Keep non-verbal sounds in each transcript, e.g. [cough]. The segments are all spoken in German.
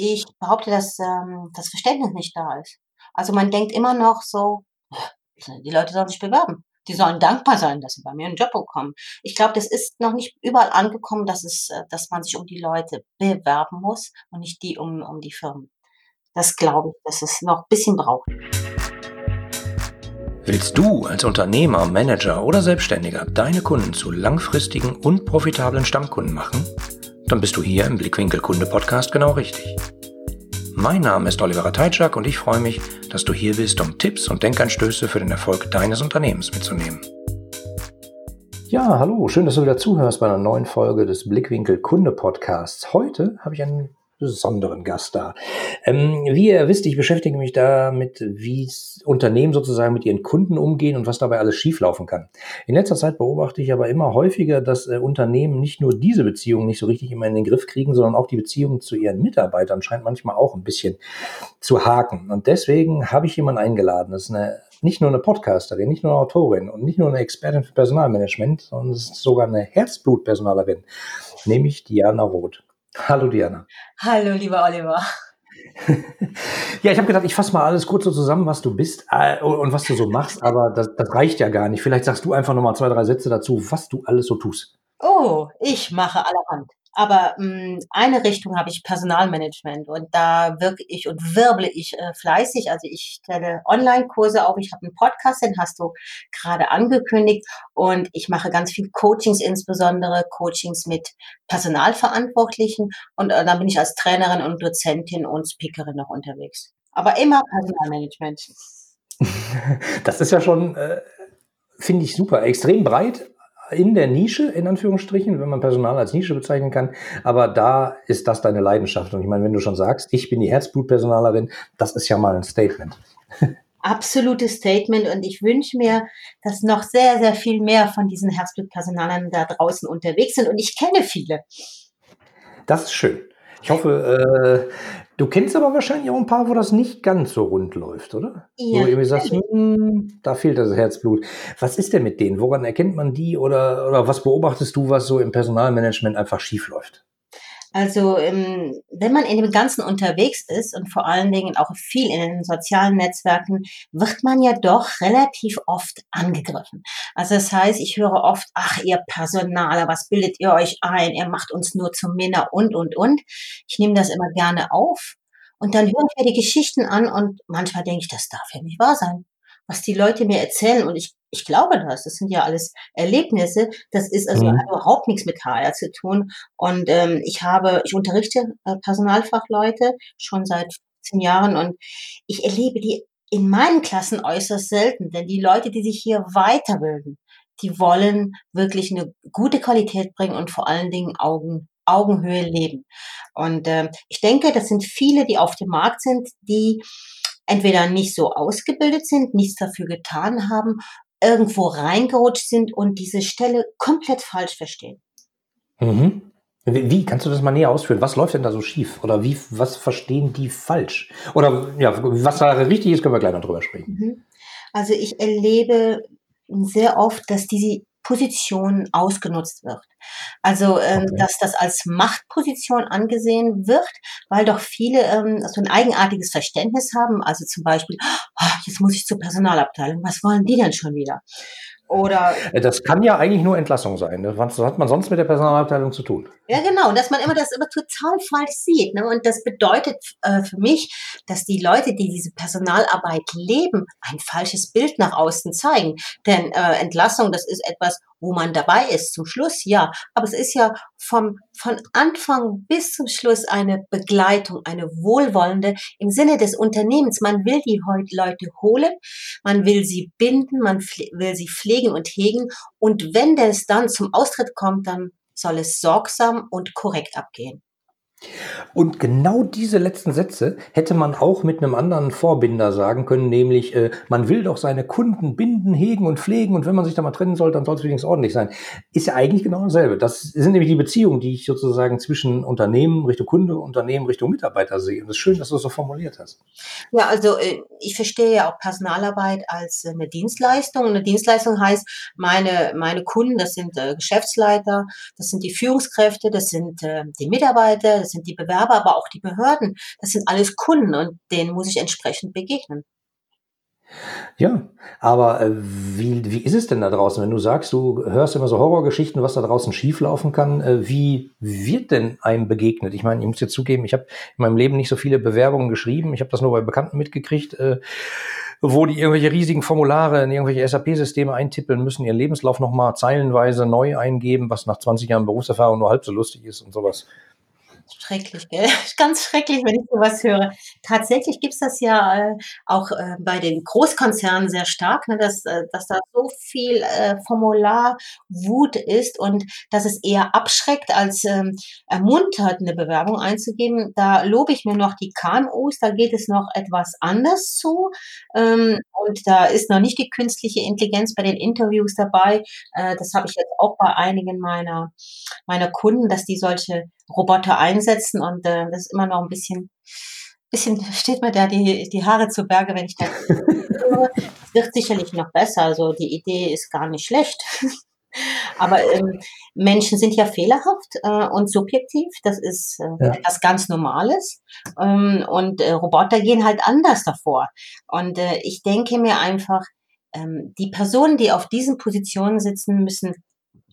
Ich behaupte, dass ähm, das Verständnis nicht da ist. Also man denkt immer noch so, die Leute sollen sich bewerben. Die sollen dankbar sein, dass sie bei mir einen Job bekommen. Ich glaube, das ist noch nicht überall angekommen, dass es, äh, dass man sich um die Leute bewerben muss und nicht die um, um die Firmen. Das glaube ich, dass es noch ein bisschen braucht. Willst du als Unternehmer, Manager oder Selbstständiger deine Kunden zu langfristigen und profitablen Stammkunden machen? Dann bist du hier im Blickwinkel Kunde Podcast genau richtig. Mein Name ist Oliver Teitschak und ich freue mich, dass du hier bist, um Tipps und Denkanstöße für den Erfolg deines Unternehmens mitzunehmen. Ja, hallo, schön, dass du wieder zuhörst bei einer neuen Folge des Blickwinkel Kunde Podcasts. Heute habe ich einen besonderen Gast da. Ähm, wie ihr wisst, ich beschäftige mich damit, wie Unternehmen sozusagen mit ihren Kunden umgehen und was dabei alles schieflaufen kann. In letzter Zeit beobachte ich aber immer häufiger, dass äh, Unternehmen nicht nur diese Beziehungen nicht so richtig immer in den Griff kriegen, sondern auch die Beziehungen zu ihren Mitarbeitern scheint manchmal auch ein bisschen zu haken. Und deswegen habe ich jemanden eingeladen. Das ist eine nicht nur eine Podcasterin, nicht nur eine Autorin und nicht nur eine Expertin für Personalmanagement, sondern es ist sogar eine Herzblutpersonalerin, nämlich Diana Roth. Hallo Diana. Hallo, lieber Oliver. [laughs] ja, ich habe gedacht, ich fasse mal alles kurz so zusammen, was du bist äh, und was du so machst, aber das, das reicht ja gar nicht. Vielleicht sagst du einfach nochmal zwei, drei Sätze dazu, was du alles so tust. Oh, ich mache allerhand. Aber mh, hm, eine Richtung habe ich Personalmanagement und da wirke ich und wirble ich äh, fleißig. Also ich stelle Online-Kurse auf, ich habe einen Podcast, den hast du gerade angekündigt und ich mache ganz viel Coachings, insbesondere Coachings mit Personalverantwortlichen und äh, dann bin ich als Trainerin und Dozentin und Speakerin noch unterwegs. Aber immer Personalmanagement. [laughs] Das ist ja schon, äh, finde ich super, extrem breit, in der Nische, in Anführungsstrichen, wenn man Personal als Nische bezeichnen kann. Aber da ist das deine Leidenschaft. Und ich meine, wenn du schon sagst, ich bin die Herzblutpersonalerin, das ist ja mal ein Statement. [laughs] Absolutes Statement. Und ich wünsche mir, dass noch sehr, sehr viel mehr von diesen Herzblutpersonalern da draußen unterwegs sind. Und ich kenne viele. Das ist schön. Ich hoffe, äh, du kennst aber wahrscheinlich auch ein paar, wo das nicht ganz so rund läuft, oder? Ja. Wo du irgendwie sagst, hm, da fehlt das Herzblut. Was ist denn mit denen? Woran erkennt man die oder, oder was beobachtest du, was so im Personalmanagement einfach schief läuft? Also ähm, wenn man in dem Ganzen unterwegs ist und vor allen Dingen auch viel in den sozialen Netzwerken, wird man ja doch relativ oft angegriffen. Also das heißt, ich höre oft, ach ihr Personaler, was bildet ihr euch ein? Ihr macht uns nur zum Männer und, und, und. Ich nehme das immer gerne auf und dann höre ich mir die Geschichten an und manchmal denke ich, das darf ja nicht wahr sein was die Leute mir erzählen und ich ich glaube das. Das sind ja alles Erlebnisse. Das ist also mhm. überhaupt nichts mit HR zu tun. Und ähm, ich habe, ich unterrichte äh, Personalfachleute schon seit zehn Jahren und ich erlebe die in meinen Klassen äußerst selten, denn die Leute, die sich hier weiterbilden, die wollen wirklich eine gute Qualität bringen und vor allen Dingen Augen, Augenhöhe leben. Und äh, ich denke, das sind viele, die auf dem Markt sind, die entweder nicht so ausgebildet sind, nichts dafür getan haben irgendwo reingerutscht sind und diese Stelle komplett falsch verstehen. Mhm. Wie, kannst du das mal näher ausführen? Was läuft denn da so schief? Oder wie, was verstehen die falsch? Oder ja, was da richtig ist, können wir gleich noch drüber sprechen. Mhm. Also ich erlebe sehr oft, dass diese Position ausgenutzt wird. Also, ähm, okay. dass das als Machtposition angesehen wird, weil doch viele ähm, so ein eigenartiges Verständnis haben. Also zum Beispiel, oh, jetzt muss ich zur Personalabteilung, was wollen die denn schon wieder? Oder äh, das kann ja eigentlich nur Entlassung sein. Ne? Was hat man sonst mit der Personalabteilung zu tun? Ja, genau. Dass man immer das immer total falsch sieht. Ne? Und das bedeutet äh, für mich, dass die Leute, die diese Personalarbeit leben, ein falsches Bild nach außen zeigen. Denn äh, Entlassung, das ist etwas, wo man dabei ist. Zum Schluss ja. Aber es ist ja vom, von Anfang bis zum Schluss eine Begleitung, eine wohlwollende im Sinne des Unternehmens. Man will die Leute holen, man will sie binden, man will sie pflegen und hegen. Und wenn es dann zum Austritt kommt, dann soll es sorgsam und korrekt abgehen. Und genau diese letzten Sätze hätte man auch mit einem anderen Vorbinder sagen können, nämlich äh, man will doch seine Kunden binden, hegen und pflegen und wenn man sich da mal trennen soll, dann soll es wenigstens ordentlich sein. Ist ja eigentlich genau dasselbe. Das sind nämlich die Beziehungen, die ich sozusagen zwischen Unternehmen Richtung Kunde, Unternehmen Richtung Mitarbeiter sehe. Und es ist schön, dass du es so formuliert hast. Ja, also äh, ich verstehe ja auch Personalarbeit als äh, eine Dienstleistung. Eine Dienstleistung heißt, meine, meine Kunden, das sind äh, Geschäftsleiter, das sind die Führungskräfte, das sind die Mitarbeiter, das sind die Bewerber, aber auch die Behörden. Das sind alles Kunden und denen muss ich entsprechend begegnen. Ja, aber äh, wie, wie ist es denn da draußen, wenn du sagst, du hörst immer so Horrorgeschichten, was da draußen schieflaufen kann? Äh, wie wird denn einem begegnet? Ich meine, ich muss dir zugeben, ich habe in meinem Leben nicht so viele Bewerbungen geschrieben. Ich habe das nur bei Bekannten mitgekriegt, äh, wo die irgendwelche riesigen Formulare in irgendwelche SAP-Systeme eintippeln müssen, ihren Lebenslauf nochmal zeilenweise neu eingeben, was nach 20 Jahren Berufserfahrung nur halb so lustig ist und sowas. Schrecklich, gell? [laughs] Ganz schrecklich, wenn ich sowas höre. Tatsächlich gibt's das ja äh, auch äh, bei den Großkonzernen sehr stark, ne, dass, äh, dass da so viel Formularwut ist und dass es eher abschreckt als ähm, ermuntert, eine Bewerbung einzugeben. Da lobe ich mir noch die KMUs, da geht es noch etwas anders zu. Ähm, und da ist noch nicht die künstliche Intelligenz bei den Interviews dabei. Das habe ich jetzt auch bei einigen meiner, meiner Kunden, dass die solche Roboter einsetzen und äh, das ist immer noch ein bisschen, bisschen steht mir da die, die Haare zu Berge, wenn ich [laughs] das höre. Es wird sicherlich noch besser, also die Idee ist gar nicht schlecht. [laughs] Aber ähm, Menschen sind ja fehlerhaft äh, und subjektiv. Das ist äh, ja. etwas ganz Normales. Ähm, und äh, Roboter gehen halt anders davor. Und äh, ich denke mir einfach, ähm, die Personen, die auf diesen Positionen sitzen, müssen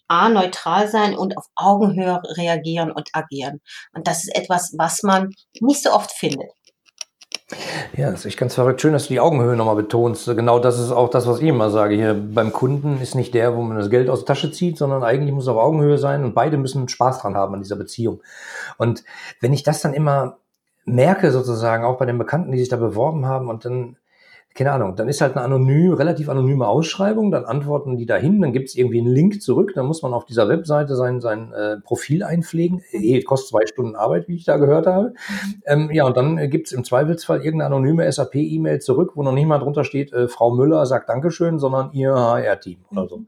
A, neutral sein und auf Augenhöhe reagieren und agieren. Und das ist etwas, was man nicht so oft findet. Ja, das ist echt ganz verrückt. Schön, dass du die Augenhöhe nochmal betonst. Genau das ist auch das, was ich immer sage. Hier beim Kunden ist nicht der, wo man das Geld aus der Tasche zieht, sondern eigentlich muss es auf Augenhöhe sein und beide müssen Spaß dran haben an dieser Beziehung. Und wenn ich das dann immer merke, sozusagen, auch bei den Bekannten, die sich da beworben haben und dann keine Ahnung, dann ist halt eine anonym, relativ anonyme Ausschreibung, dann antworten die dahin, dann gibt es irgendwie einen Link zurück, dann muss man auf dieser Webseite sein, sein äh, Profil einpflegen. Eh, kostet zwei Stunden Arbeit, wie ich da gehört habe. Mhm. Ähm, ja, und dann äh, gibt es im Zweifelsfall irgendeine anonyme SAP-E-Mail zurück, wo noch nicht mal drunter steht, äh, Frau Müller sagt Dankeschön, sondern ihr HR-Team oder so.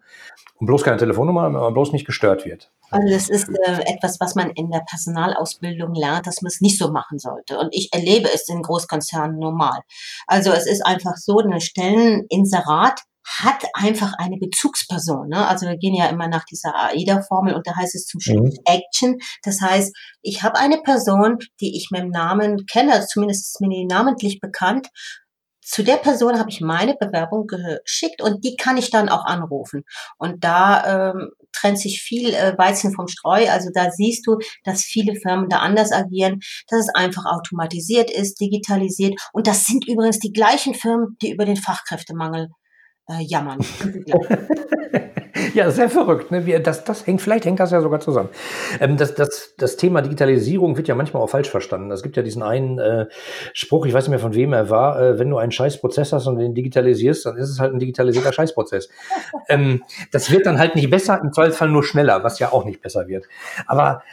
Und bloß keine Telefonnummer, aber bloß nicht gestört wird. Also das ist äh, etwas, was man in der Personalausbildung lernt, dass man es nicht so machen sollte. Und ich erlebe es in Großkonzernen normal. Also es ist einfach so, eine Stelleninserat hat einfach eine Bezugsperson. Ne? Also wir gehen ja immer nach dieser AIDA-Formel und da heißt es zum Schluss mhm. Action. Das heißt, ich habe eine Person, die ich mit dem Namen kenne, zumindest ist mir die namentlich bekannt zu der Person habe ich meine Bewerbung geschickt und die kann ich dann auch anrufen. Und da ähm, trennt sich viel äh, Weizen vom Streu. Also da siehst du, dass viele Firmen da anders agieren, dass es einfach automatisiert ist, digitalisiert. Und das sind übrigens die gleichen Firmen, die über den Fachkräftemangel äh, jammern. [laughs] ja, sehr verrückt. Ne? Das, das hängt, vielleicht hängt das ja sogar zusammen. Ähm, das, das, das Thema Digitalisierung wird ja manchmal auch falsch verstanden. Es gibt ja diesen einen äh, Spruch, ich weiß nicht mehr von wem er war, äh, wenn du einen Scheißprozess hast und den digitalisierst, dann ist es halt ein digitalisierter Scheißprozess. [laughs] ähm, das wird dann halt nicht besser, im Zweifelsfall nur schneller, was ja auch nicht besser wird. Aber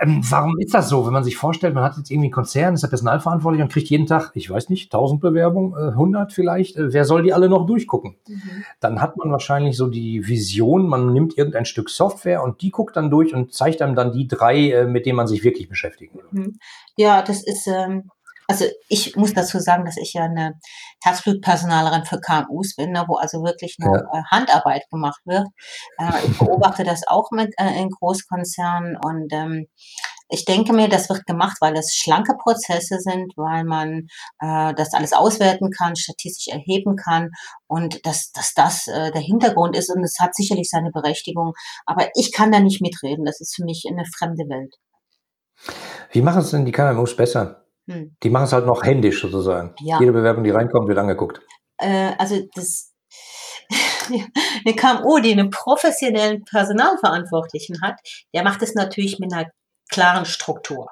ähm, warum ist das so? Wenn man sich vorstellt, man hat jetzt irgendwie einen Konzern, ist der Personalverantwortlich und kriegt jeden Tag, ich weiß nicht, 1000 Bewerbungen, äh, 100 vielleicht, äh, wer soll die alle noch durchgucken? Mhm. Dann hat man wahrscheinlich so die Vision, man nimmt irgendein Stück Software und die guckt dann durch und zeigt einem dann die drei, äh, mit denen man sich wirklich beschäftigen will. Mhm. Ja, das ist, ähm, also ich muss dazu sagen, dass ich ja eine Herzblutpersonalerin für KMUs bin, ne, wo also wirklich noch ja. Äh, Handarbeit gemacht wird. Äh, ich beobachte das auch mit äh, in Großkonzernen und ähm, ich denke mir, das wird gemacht, weil es schlanke Prozesse sind, weil man äh, das alles auswerten kann, statistisch erheben kann und dass, dass das äh, der Hintergrund ist und es hat sicherlich seine Berechtigung. Aber ich kann da nicht mitreden. Das ist für mich eine fremde Welt. Wie machen es denn die KMUs besser? Hm. Die machen es halt noch händisch sozusagen. Ja. Jede Bewerbung, die reinkommt, wird angeguckt. Äh, also das [laughs] eine KMU, die einen professionellen Personalverantwortlichen hat, der macht es natürlich mit einer klaren Struktur.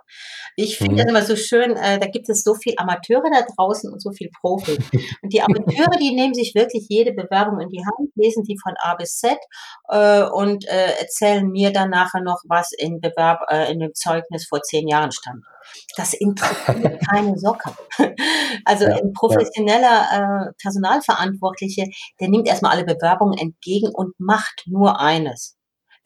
Ich finde mhm. das immer so schön, äh, da gibt es so viel Amateure da draußen und so viel Profis. Und die Amateure, die nehmen sich wirklich jede Bewerbung in die Hand, lesen die von A bis Z äh, und äh, erzählen mir dann nachher noch, was in Bewerb, äh, in dem Zeugnis vor zehn Jahren stand. Das interessiert [laughs] keine Socke. Also ja, ein professioneller äh, Personalverantwortliche, der nimmt erstmal alle Bewerbungen entgegen und macht nur eines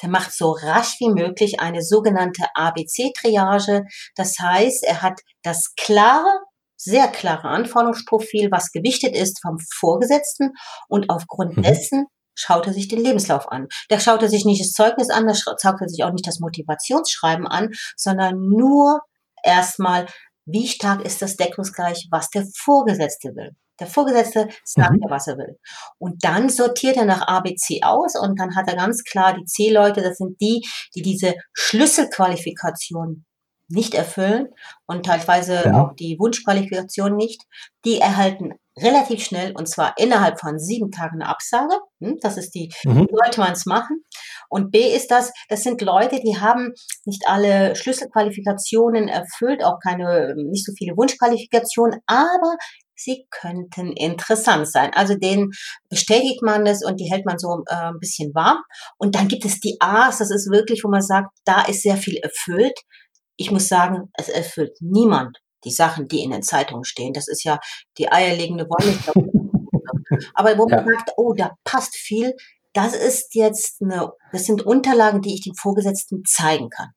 der macht so rasch wie möglich eine sogenannte ABC-Triage. Das heißt, er hat das klare, sehr klare Anforderungsprofil, was gewichtet ist vom Vorgesetzten und aufgrund mhm. dessen schaut er sich den Lebenslauf an. Da schaut er sich nicht das Zeugnis an, da schaut er sich auch nicht das Motivationsschreiben an, sondern nur erstmal, wie stark ist das deckungsgleich, was der Vorgesetzte will. Der Vorgesetzte sagt mhm. was er will. Und dann sortiert er nach ABC aus und dann hat er ganz klar die C-Leute, das sind die, die diese Schlüsselqualifikation nicht erfüllen und teilweise ja. auch die Wunschqualifikation nicht. Die erhalten relativ schnell und zwar innerhalb von sieben Tagen eine Absage. Hm, das ist die, mhm. sollte man es machen. Und B ist das, das sind Leute, die haben nicht alle Schlüsselqualifikationen erfüllt, auch keine, nicht so viele Wunschqualifikationen, aber sie könnten interessant sein. Also denen bestätigt man das und die hält man so äh, ein bisschen warm. Und dann gibt es die A's, das ist wirklich, wo man sagt, da ist sehr viel erfüllt. Ich muss sagen, es erfüllt niemand die Sachen, die in den Zeitungen stehen. Das ist ja die eierlegende Wollmilchsau. [laughs] Aber wo man ja. sagt, oh, da passt viel, das ist jetzt eine, das sind Unterlagen, die ich dem Vorgesetzten zeigen kann.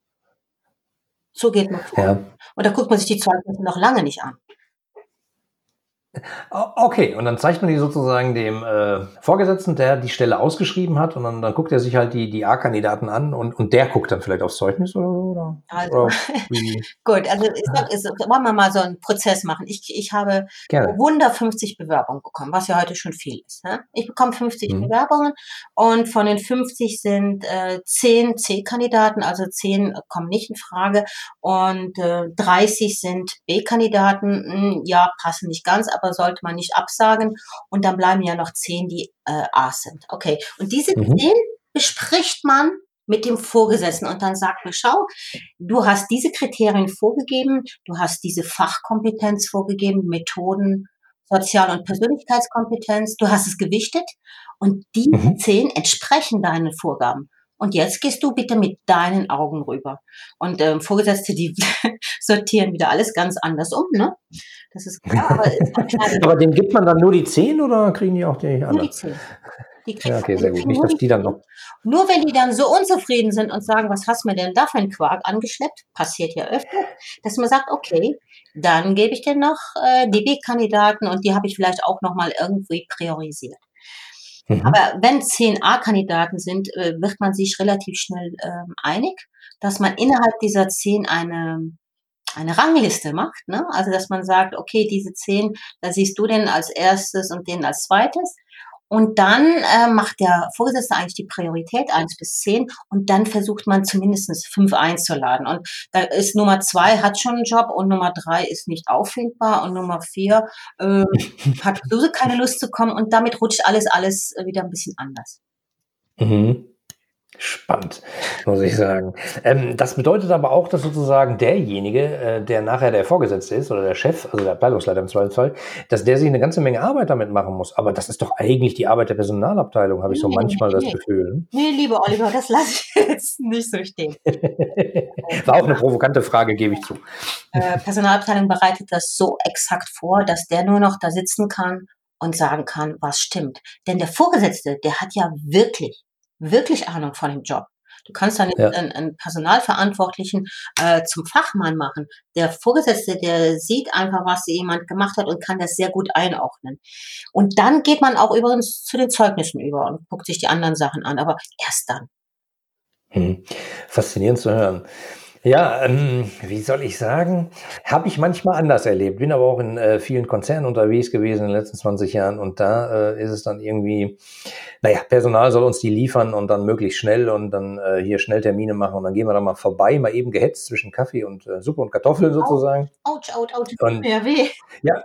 So geht man vor. Ja. Und da guckt man sich die Zeugnisse noch lange nicht an. Okay, und dann zeigt man die sozusagen dem äh, Vorgesetzten, der die Stelle ausgeschrieben hat, und dann, dann guckt er sich halt die, die A-Kandidaten an und, und der guckt dann vielleicht aufs Zeugnis oder so? Oder, also, oder [laughs] gut, also ich sag, ist, wollen wir mal so einen Prozess machen. Ich, ich habe Gerne. 150 Bewerbungen bekommen, was ja heute schon viel ist. Ne? Ich bekomme 50 mhm. Bewerbungen und von den 50 sind äh, 10 C-Kandidaten, also 10 kommen nicht in Frage und äh, 30 sind B-Kandidaten, hm, ja, passen nicht ganz, aber sollte man nicht absagen. Und dann bleiben ja noch zehn, die äh, A sind. Okay. Und diese mhm. zehn bespricht man mit dem Vorgesetzten und dann sagt man, schau, du hast diese Kriterien vorgegeben, du hast diese Fachkompetenz vorgegeben, Methoden, Sozial- und Persönlichkeitskompetenz, du hast es gewichtet und die mhm. zehn entsprechen deinen Vorgaben. Und jetzt gehst du bitte mit deinen Augen rüber. Und ähm, Vorgesetzte, die [laughs] sortieren wieder alles ganz anders um, ne? Das ist klar. Aber, ist [laughs] aber den gibt man dann nur die 10 oder kriegen die auch die anderen? Nur die 10. Die ja, okay, sehr gut. Nicht, dass die dann noch. Nur wenn die dann so unzufrieden sind und sagen, was hast du mir denn da für einen Quark angeschleppt, passiert ja öfter, dass man sagt, okay, dann gebe ich dir noch äh, DB-Kandidaten und die habe ich vielleicht auch nochmal irgendwie priorisiert. Mhm. Aber wenn zehn A-Kandidaten sind, äh, wird man sich relativ schnell ähm, einig, dass man innerhalb dieser zehn eine eine Rangliste macht, ne? Also dass man sagt, okay, diese zehn, da siehst du den als erstes und den als zweites. Und dann äh, macht der Vorgesetzte eigentlich die Priorität eins bis zehn und dann versucht man zumindest fünf einzuladen. Und da ist Nummer zwei hat schon einen Job und Nummer drei ist nicht auffindbar und Nummer vier äh, hat sowieso keine Lust zu kommen und damit rutscht alles, alles wieder ein bisschen anders. Mhm. Spannend, muss ich sagen. Ähm, das bedeutet aber auch, dass sozusagen derjenige, äh, der nachher der Vorgesetzte ist oder der Chef, also der Abteilungsleiter im Zweifelsfall, dass der sich eine ganze Menge Arbeit damit machen muss. Aber das ist doch eigentlich die Arbeit der Personalabteilung, habe ich so manchmal nee, das Gefühl. Nee, lieber Oliver, das lasse ich [laughs] jetzt nicht so stehen. [laughs] War auch eine provokante Frage, gebe ich zu. Äh, Personalabteilung bereitet das so exakt vor, dass der nur noch da sitzen kann und sagen kann, was stimmt. Denn der Vorgesetzte, der hat ja wirklich wirklich Ahnung von dem Job. Du kannst dann ja. einen, einen, Personalverantwortlichen äh, zum Fachmann machen. Der Vorgesetzte, der sieht einfach, was jemand gemacht hat und kann das sehr gut einordnen. Und dann geht man auch übrigens zu den Zeugnissen über und guckt sich die anderen Sachen an, aber erst dann. Hm. Faszinierend zu hören. Ja, ähm, wie soll ich sagen? Habe ich manchmal anders erlebt. Bin aber auch in äh, vielen Konzernen unterwegs gewesen in den letzten 20 Jahren und da äh, ist es dann irgendwie, naja, Personal soll uns die liefern und dann möglichst schnell und dann äh, hier schnell Termine machen und dann gehen wir da mal vorbei, mal eben gehetzt zwischen Kaffee und äh, Suppe und Kartoffeln sozusagen. Autsch, autsch, autsch, und, ja, weh. Ja,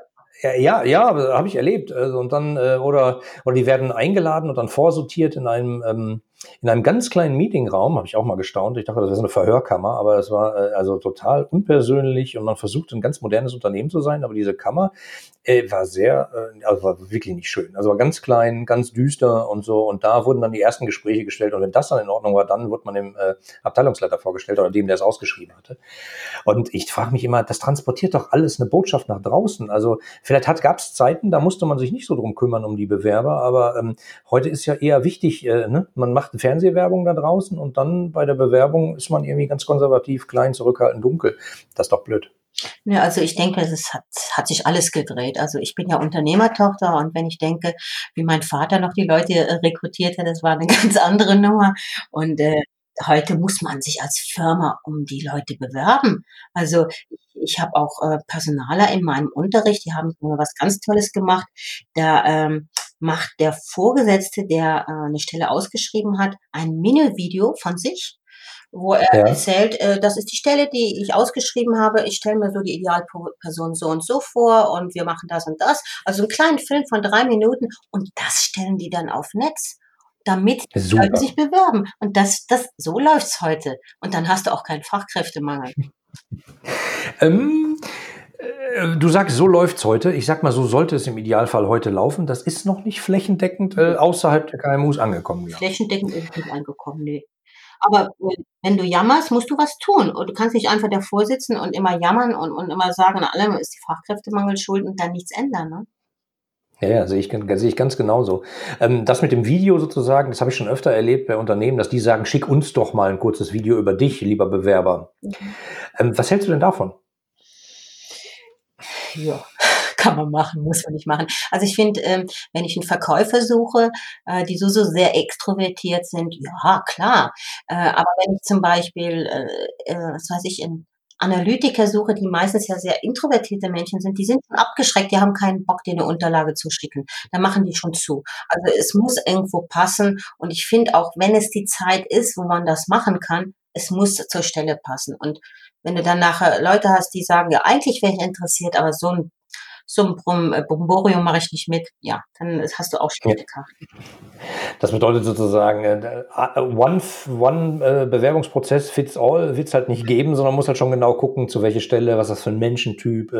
ja, ja, habe ich erlebt. Also, und dann, äh, oder, oder die werden eingeladen und dann vorsortiert in einem ähm, in einem ganz kleinen Meetingraum, habe ich auch mal gestaunt. Ich dachte, das wäre so eine Verhörkammer, aber es war äh, also total unpersönlich und man versucht ein ganz modernes Unternehmen zu sein, aber diese Kammer äh, war sehr, äh, also war wirklich nicht schön. Also war ganz klein, ganz düster und so. Und da wurden dann die ersten Gespräche gestellt. Und wenn das dann in Ordnung war, dann wurde man dem äh, Abteilungsleiter vorgestellt oder dem, der es ausgeschrieben hatte. Und ich frage mich immer, das transportiert doch alles eine Botschaft nach draußen. Also vielleicht gab es Zeiten, da musste man sich nicht so drum kümmern um die Bewerber, aber ähm, heute ist ja eher wichtig, äh, ne? man macht eine Fernsehwerbung da draußen und dann bei der Bewerbung ist man irgendwie ganz konservativ, klein, zurückhaltend, dunkel. Das ist doch blöd. Ja, also ich denke, es hat, hat sich alles gedreht. Also ich bin ja Unternehmertochter und wenn ich denke, wie mein Vater noch die Leute äh, rekrutierte, das war eine [laughs] ganz andere Nummer. Und äh, heute muss man sich als Firma um die Leute bewerben. Also ich habe auch äh, Personaler in meinem Unterricht, die haben was ganz Tolles gemacht. Da ähm, macht der Vorgesetzte, der äh, eine Stelle ausgeschrieben hat, ein Mini-Video von sich, wo er ja. erzählt, äh, das ist die Stelle, die ich ausgeschrieben habe. Ich stelle mir so die Idealperson so und so vor und wir machen das und das. Also einen kleinen Film von drei Minuten und das stellen die dann auf Netz damit die Leute sich bewerben. Und das, das, so läuft's heute. Und dann hast du auch keinen Fachkräftemangel. [laughs] ähm, äh, du sagst, so läuft's heute. Ich sag mal, so sollte es im Idealfall heute laufen. Das ist noch nicht flächendeckend äh, außerhalb der KMUs angekommen. Ja. Flächendeckend ist nicht angekommen, nee. Aber äh, wenn du jammerst, musst du was tun. Und du kannst nicht einfach davor sitzen und immer jammern und, und immer sagen, an allem ist die Fachkräftemangel schuld und dann nichts ändern. Ne? Ja, ja sehe ich, sehe ich ganz genauso. Ähm, das mit dem Video sozusagen, das habe ich schon öfter erlebt bei Unternehmen, dass die sagen, schick uns doch mal ein kurzes Video über dich, lieber Bewerber. Mhm. Ähm, was hältst du denn davon? Ja, [laughs] kann man machen, muss man nicht machen. Also ich finde, ähm, wenn ich einen Verkäufer suche, äh, die so, so sehr extrovertiert sind, ja, klar. Äh, aber wenn ich zum Beispiel, äh, äh was weiß ich, in Analytiker suche, die meistens ja sehr introvertierte Menschen sind, die sind schon abgeschreckt, die haben keinen Bock, dir eine Unterlage zu schicken. Da machen die schon zu. Also es muss irgendwo passen. Und ich finde auch, wenn es die Zeit ist, wo man das machen kann, es muss zur Stelle passen. Und wenn du dann nachher Leute hast, die sagen, ja, eigentlich wäre ich interessiert, aber so ein so ein Brum, äh, Bromborium mache ich nicht mit, ja, dann hast du auch schlechte Karten. Das bedeutet sozusagen, äh, äh, one, one Bewerbungsprozess fits all wird es halt nicht geben, sondern muss halt schon genau gucken, zu welcher Stelle, was das für ein Menschentyp.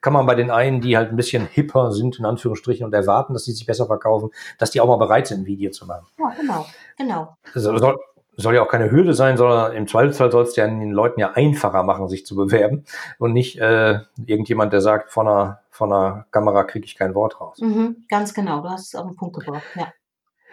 Kann man bei den einen, die halt ein bisschen hipper sind, in Anführungsstrichen, und erwarten, dass die sich besser verkaufen, dass die auch mal bereit sind, ein Video zu machen. Ja, genau, genau. Soll, soll ja auch keine Hürde sein, sondern im Zweifelsfall soll es ja den Leuten ja einfacher machen, sich zu bewerben und nicht äh, irgendjemand, der sagt, von einer, von einer Kamera kriege ich kein Wort raus. Mhm, ganz genau, du hast es auf den Punkt gebracht, ja.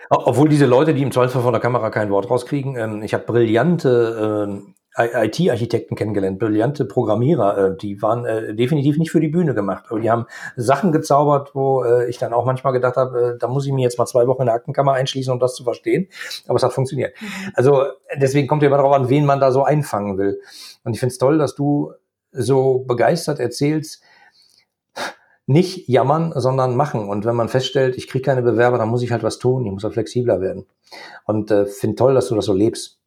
Obwohl diese Leute, die im Zweifelsfall von der Kamera kein Wort rauskriegen, ähm, ich habe brillante ähm, IT-Architekten kennengelernt, brillante Programmierer, äh, die waren äh, definitiv nicht für die Bühne gemacht, aber die haben Sachen gezaubert, wo äh, ich dann auch manchmal gedacht habe, äh, da muss ich mir jetzt mal zwei Wochen in der Aktenkammer einschließen, um das zu verstehen, aber es hat funktioniert. Mhm. Also deswegen kommt ja immer darauf an, wen man da so einfangen will. Und ich finde es toll, dass du so begeistert erzählst, nicht jammern, sondern machen. Und wenn man feststellt, ich kriege keine Bewerber, dann muss ich halt was tun, ich muss halt flexibler werden. Und äh, finde toll, dass du das so lebst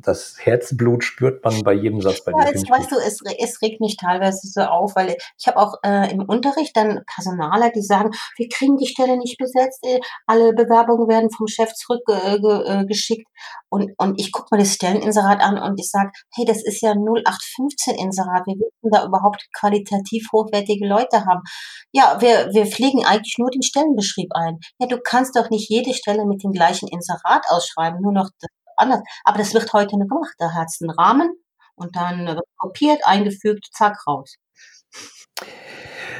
das Herzblut spürt man bei jedem Satz bei dir. Ja, weißt du, es, es regt mich teilweise so auf, weil ich habe auch äh, im Unterricht dann Personaler, die sagen, wir kriegen die Stelle nicht besetzt, äh, alle Bewerbungen werden vom Chef zurückgeschickt. Äh, und, und ich gucke mir das Stelleninserat an und ich sage, hey, das ist ja 0815-Inserat. Wir müssen da überhaupt qualitativ hochwertige Leute haben. Ja, wir, wir pflegen eigentlich nur den Stellenbeschrieb ein. Ja, du kannst doch nicht jede Stelle mit dem gleichen Inserat ausschreiben, nur noch das anders. Aber das wird heute nicht gemacht. Da hat es einen Rahmen und dann wird kopiert, eingefügt, zack, raus.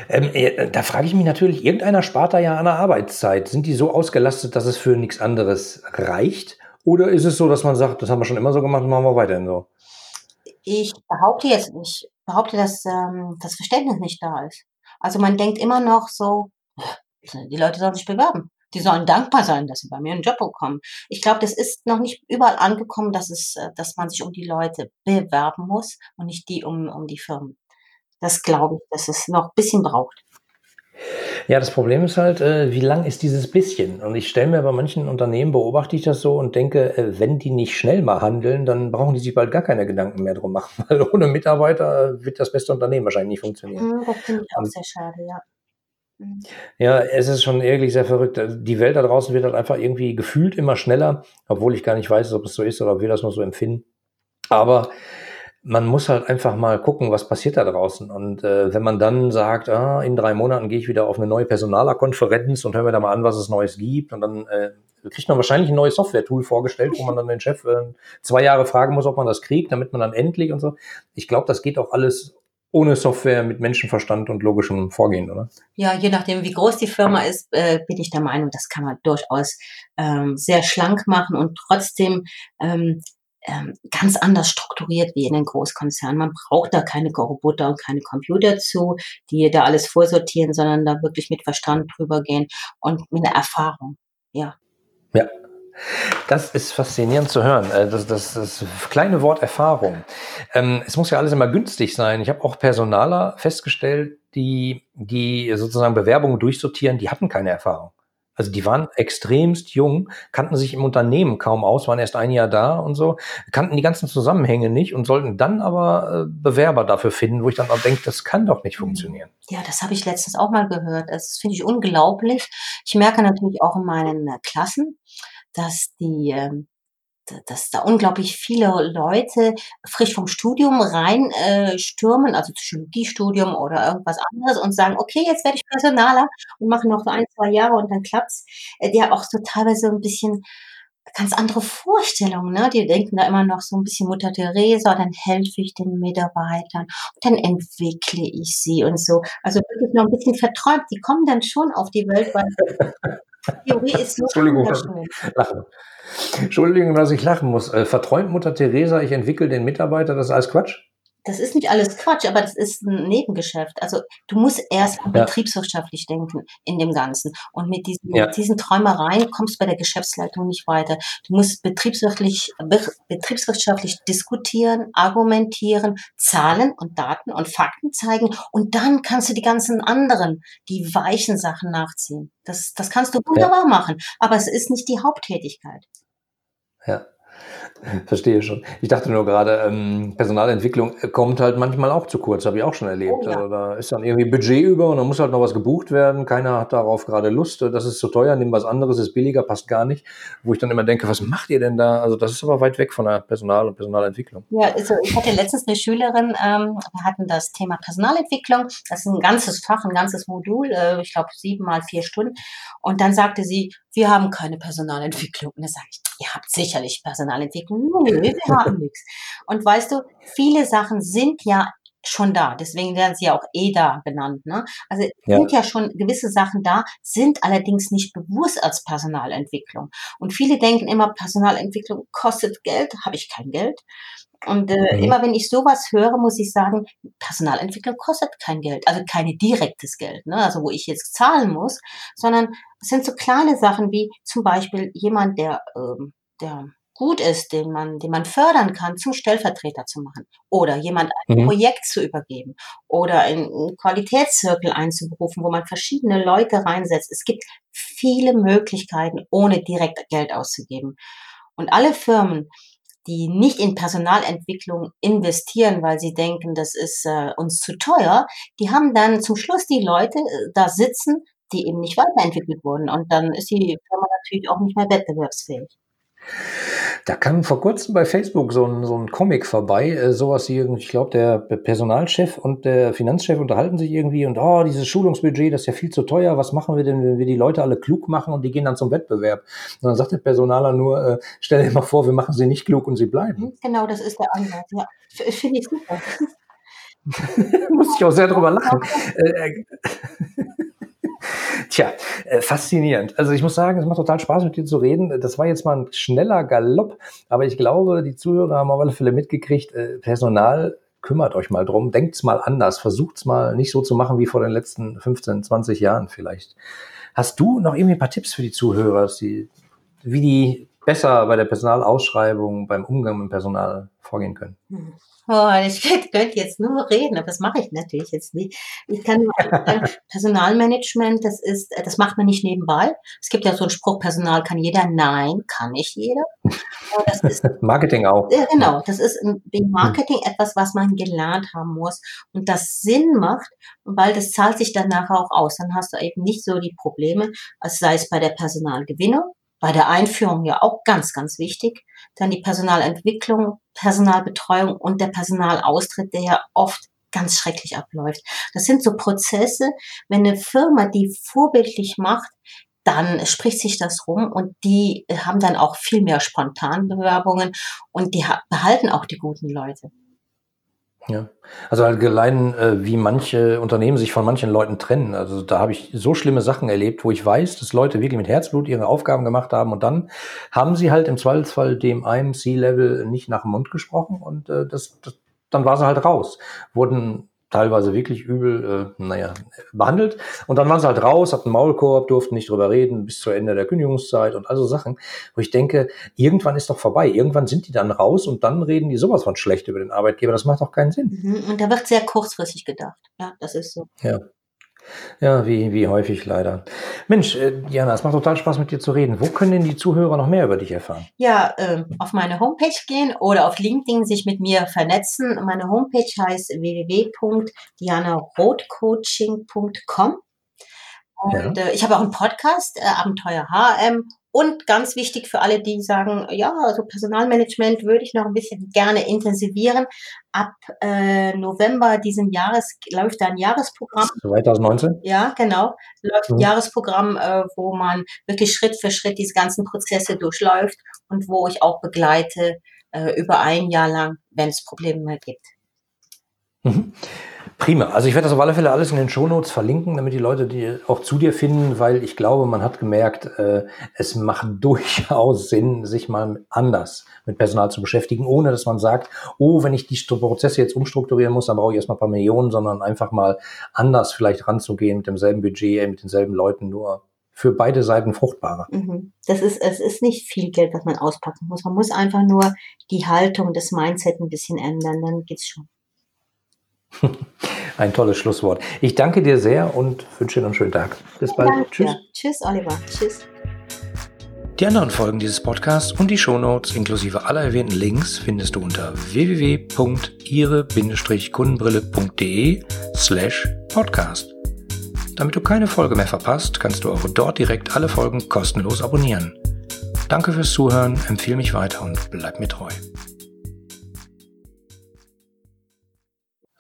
Ähm, äh, da frage ich mich natürlich, irgendeiner spart da ja an der Arbeitszeit. Sind die so ausgelastet, dass es für nichts anderes reicht? Oder ist es so, dass man sagt, das haben wir schon immer so gemacht, machen wir weiterhin so? Ich behaupte jetzt nicht, behaupte, dass ähm, das Verständnis nicht da ist. Also man denkt immer noch so, die Leute sollen sich bewerben. Die sollen dankbar sein, dass sie bei mir einen Job bekommen. Ich glaube, das ist noch nicht überall angekommen, dass es, äh, dass man sich um die Leute bewerben muss und nicht die um, um die Firmen. Das glaube ich, dass es noch ein bisschen braucht. Ja, das Problem ist halt, äh, wie lang ist dieses bisschen? Und ich stelle mir bei manchen Unternehmen, beobachte ich das so und denke, äh, wenn die nicht schnell mal handeln, dann brauchen die sich bald gar keine Gedanken mehr drum machen, [laughs] weil ohne Mitarbeiter wird das beste Unternehmen wahrscheinlich nicht funktionieren. Mhm, das finde ich auch sehr schade, ja. Mhm. Ja, es ist schon wirklich sehr verrückt. Also, die Welt da draußen wird halt einfach irgendwie gefühlt immer schneller, obwohl ich gar nicht weiß, ob es so ist oder ob wir das nur so empfinden. Aber man muss halt einfach mal gucken, was passiert da draußen. Und äh, wenn man dann sagt, ah, in drei Monaten gehe ich wieder auf eine neue Personalerkonferenz und höre mir da mal an, was es Neues gibt, und dann äh, kriegt man wahrscheinlich ein neues Software-Tool vorgestellt, wo man dann den Chef äh, zwei Jahre fragen muss, ob man das kriegt, damit man dann endlich und so. Ich glaube, das geht auch alles ohne Software mit Menschenverstand und logischem Vorgehen, oder? Ja, je nachdem, wie groß die Firma ist, äh, bin ich der Meinung, das kann man durchaus ähm, sehr schlank machen und trotzdem ähm, ähm, ganz anders strukturiert wie in den Großkonzernen. Man braucht da keine Roboter und keine Computer zu, die da alles vorsortieren, sondern da wirklich mit Verstand drüber gehen und mit einer Erfahrung. Ja. Ja, Das ist faszinierend zu hören. Äh, das, das, das kleine Wort Erfahrung. Ähm, es muss ja alles immer günstig sein. Ich habe auch Personaler festgestellt, die, die sozusagen Bewerbungen durchsortieren, die hatten keine Erfahrung. Also die waren extremst jung, kannten sich im Unternehmen kaum aus, waren erst ein Jahr da und so, kannten die ganzen Zusammenhänge nicht und sollten dann aber äh, Bewerber dafür finden, wo ich dann auch denke, das kann doch nicht funktionieren. Ja, das habe ich letztens auch mal gehört. Das finde ich unglaublich. Ich merke natürlich auch in meinen äh, Klassen, dass die ähm, dass da unglaublich viele Leute frisch vom Studium rein äh, stürmen, also Psychologiestudium oder irgendwas anderes und sagen, okay, jetzt werde ich Personaler und mache noch so ein, zwei Jahre und dann klappt's. Äh, die auch so teilweise ein bisschen ganz andere Vorstellungen, ne? Die denken da immer noch so ein bisschen Mutter Teresa, dann helfe ich den Mitarbeitern, dann entwickle ich sie und so. Also wirklich noch ein bisschen verträumt. Die kommen dann schon auf die Welt, weil [laughs] Theorie ist so Entschuldigung, lachen. Entschuldigung, dass ich lachen muss. Äh, verträumt Mutter Teresa, ich entwickle den Mitarbeiter, das ist alles Quatsch? Das ist nicht alles Quatsch, aber das ist ein Nebengeschäft. Also du musst erst ja. betriebswirtschaftlich denken in dem Ganzen. Und mit diesen, ja. diesen Träumereien kommst du bei der Geschäftsleitung nicht weiter. Du musst betriebswirtschaftlich, betriebswirtschaftlich diskutieren, argumentieren, Zahlen und Daten und Fakten zeigen. Und dann kannst du die ganzen anderen, die weichen Sachen nachziehen. Das, das kannst du wunderbar ja. machen. Aber es ist nicht die Haupttätigkeit. Ja. [laughs] Verstehe schon. Ich dachte nur gerade, ähm, Personalentwicklung kommt halt manchmal auch zu kurz, habe ich auch schon erlebt. Oh, ja. also da ist dann irgendwie Budget über und dann muss halt noch was gebucht werden. Keiner hat darauf gerade Lust. Das ist zu teuer, nimm was anderes, ist billiger, passt gar nicht. Wo ich dann immer denke, was macht ihr denn da? Also das ist aber weit weg von der Personal- und Personalentwicklung. Ja, also ich hatte letztens eine Schülerin, ähm, wir hatten das Thema Personalentwicklung. Das ist ein ganzes Fach, ein ganzes Modul, äh, ich glaube sieben mal vier Stunden. Und dann sagte sie, wir haben keine Personalentwicklung. Und da sage ich, ihr habt sicherlich Personalentwicklung. Nö, wir haben nichts. Und weißt du, viele Sachen sind ja schon da. Deswegen werden sie ja auch EDA genannt. Ne? Also ja. sind ja schon gewisse Sachen da, sind allerdings nicht bewusst als Personalentwicklung. Und viele denken immer, Personalentwicklung kostet Geld. Habe ich kein Geld. Und äh, mhm. immer wenn ich sowas höre, muss ich sagen, Personalentwicklung kostet kein Geld, also kein direktes Geld, ne? also wo ich jetzt zahlen muss, sondern es sind so kleine Sachen wie zum Beispiel jemand, der, ähm, der gut ist, den man, den man fördern kann, zum Stellvertreter zu machen oder jemand ein mhm. Projekt zu übergeben oder einen Qualitätszirkel einzuberufen, wo man verschiedene Leute reinsetzt. Es gibt viele Möglichkeiten, ohne direkt Geld auszugeben. Und alle Firmen, die nicht in Personalentwicklung investieren, weil sie denken, das ist äh, uns zu teuer, die haben dann zum Schluss die Leute äh, da sitzen, die eben nicht weiterentwickelt wurden. Und dann ist die Firma natürlich auch nicht mehr wettbewerbsfähig. Da kam vor kurzem bei Facebook so ein, so ein Comic vorbei, äh, sowas wie, ich glaube, der Personalchef und der Finanzchef unterhalten sich irgendwie und oh, dieses Schulungsbudget, das ist ja viel zu teuer, was machen wir denn, wenn wir die Leute alle klug machen und die gehen dann zum Wettbewerb? Und dann sagt der Personaler nur, äh, stell dir mal vor, wir machen sie nicht klug und sie bleiben. Genau, das ist der Ansatz, ja. Finde ich super. [laughs] Muss ich auch sehr drüber lachen. [laughs] Äh, äh Tja, äh, faszinierend. Also ich muss sagen, es macht total Spaß, mit dir zu reden. Das war jetzt mal ein schneller Galopp, aber ich glaube, die Zuhörer haben auf alle Fälle mitgekriegt, äh, Personal kümmert euch mal drum, denkt's mal anders, versucht's mal nicht so zu machen wie vor den letzten 15, 20 Jahren vielleicht. Hast du noch irgendwie ein paar Tipps für die Zuhörer, die, wie die besser bei der Personalausschreibung, beim Umgang mit dem Personal vorgehen können? Hm. Oh, ich könnte jetzt nur reden, aber das mache ich natürlich jetzt nicht. Ich kann nur sagen, [laughs] Personalmanagement, das ist, das macht man nicht nebenbei. Es gibt ja so einen Spruch, Personal kann jeder. Nein, kann nicht jeder. [laughs] Marketing auch. Ja, genau. Das ist im Marketing etwas, was man gelernt haben muss und das Sinn macht, weil das zahlt sich dann nachher auch aus. Dann hast du eben nicht so die Probleme, als sei es bei der Personalgewinnung bei der Einführung ja auch ganz, ganz wichtig. Dann die Personalentwicklung, Personalbetreuung und der Personalaustritt, der ja oft ganz schrecklich abläuft. Das sind so Prozesse, wenn eine Firma die vorbildlich macht, dann spricht sich das rum und die haben dann auch viel mehr Spontanbewerbungen und die behalten auch die guten Leute. Ja, also allein, äh, wie manche Unternehmen sich von manchen Leuten trennen. Also da habe ich so schlimme Sachen erlebt, wo ich weiß, dass Leute wirklich mit Herzblut ihre Aufgaben gemacht haben und dann haben sie halt im Zweifelsfall dem einem C-Level nicht nach dem Mund gesprochen und äh, das, das, dann war sie halt raus. Wurden teilweise wirklich übel, äh, naja, behandelt. Und dann waren sie halt raus, hatten einen Maulkorb, durften nicht drüber reden bis zu Ende der Kündigungszeit und also Sachen, wo ich denke, irgendwann ist doch vorbei. Irgendwann sind die dann raus und dann reden die sowas von schlecht über den Arbeitgeber. Das macht doch keinen Sinn. Mhm. Und da wird sehr kurzfristig gedacht. Ja, das ist so. Ja. Ja, wie, wie häufig leider. Mensch, äh, Diana, es macht total Spaß mit dir zu reden. Wo können denn die Zuhörer noch mehr über dich erfahren? Ja, äh, auf meine Homepage gehen oder auf LinkedIn sich mit mir vernetzen. Meine Homepage heißt www.dianarothcoaching.com. Und ja. äh, ich habe auch einen Podcast, äh, Abenteuer HM und ganz wichtig für alle, die sagen, ja, also Personalmanagement würde ich noch ein bisschen gerne intensivieren. Ab äh, November diesen Jahres läuft ein Jahresprogramm. 2019? Ja, genau. Läuft ein mhm. Jahresprogramm, äh, wo man wirklich Schritt für Schritt diese ganzen Prozesse durchläuft und wo ich auch begleite äh, über ein Jahr lang, wenn es Probleme gibt. Mhm. Prima. Also ich werde das auf alle Fälle alles in den Shownotes verlinken, damit die Leute die auch zu dir finden, weil ich glaube, man hat gemerkt, äh, es macht [laughs] durchaus Sinn, sich mal anders mit Personal zu beschäftigen, ohne dass man sagt, oh, wenn ich die Prozesse jetzt umstrukturieren muss, dann brauche ich erstmal ein paar Millionen, sondern einfach mal anders vielleicht ranzugehen mit demselben Budget, mit denselben Leuten, nur für beide Seiten fruchtbarer. Mhm. Das ist, es ist nicht viel Geld, was man auspacken muss. Man muss einfach nur die Haltung, das Mindset ein bisschen ändern, dann geht's schon. [laughs] Ein tolles Schlusswort. Ich danke dir sehr und wünsche dir einen schönen Tag. Bis bald. Danke. Tschüss. Tschüss, Oliver. Tschüss. Die anderen Folgen dieses Podcasts und die Shownotes inklusive aller erwähnten Links findest du unter www.ihre-kundenbrille.de slash podcast. Damit du keine Folge mehr verpasst, kannst du auch dort direkt alle Folgen kostenlos abonnieren. Danke fürs Zuhören, empfehle mich weiter und bleib mir treu.